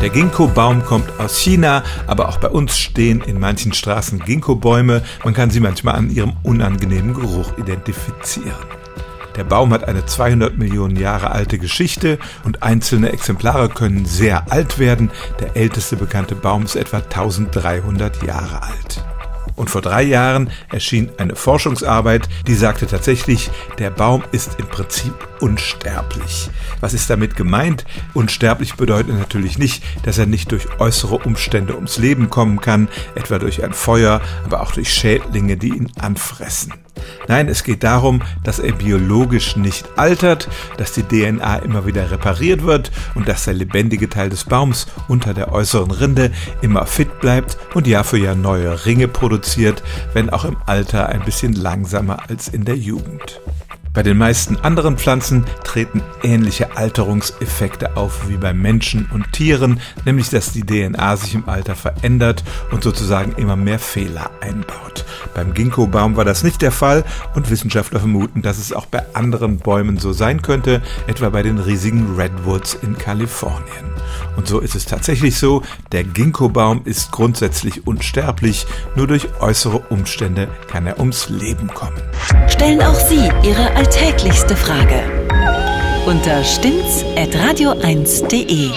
Der Ginkgo-Baum kommt aus China, aber auch bei uns stehen in manchen Straßen Ginkgo-Bäume. Man kann sie manchmal an ihrem unangenehmen Geruch identifizieren. Der Baum hat eine 200 Millionen Jahre alte Geschichte und einzelne Exemplare können sehr alt werden. Der älteste bekannte Baum ist etwa 1300 Jahre alt. Und vor drei Jahren erschien eine Forschungsarbeit, die sagte tatsächlich, der Baum ist im Prinzip unsterblich. Was ist damit gemeint? Unsterblich bedeutet natürlich nicht, dass er nicht durch äußere Umstände ums Leben kommen kann, etwa durch ein Feuer, aber auch durch Schädlinge, die ihn anfressen. Nein, es geht darum, dass er biologisch nicht altert, dass die DNA immer wieder repariert wird und dass der lebendige Teil des Baums unter der äußeren Rinde immer fit bleibt und Jahr für Jahr neue Ringe produziert, wenn auch im Alter ein bisschen langsamer als in der Jugend. Bei den meisten anderen Pflanzen treten ähnliche Alterungseffekte auf wie bei Menschen und Tieren, nämlich dass die DNA sich im Alter verändert und sozusagen immer mehr Fehler einbaut. Beim Ginkgo-Baum war das nicht der Fall und Wissenschaftler vermuten, dass es auch bei anderen Bäumen so sein könnte, etwa bei den riesigen Redwoods in Kalifornien. Und so ist es tatsächlich so, der Ginkgo-Baum ist grundsätzlich unsterblich, nur durch äußere Umstände kann er ums Leben kommen. Stellen auch Sie Ihre alltäglichste Frage unter stimmtz.radio1.de.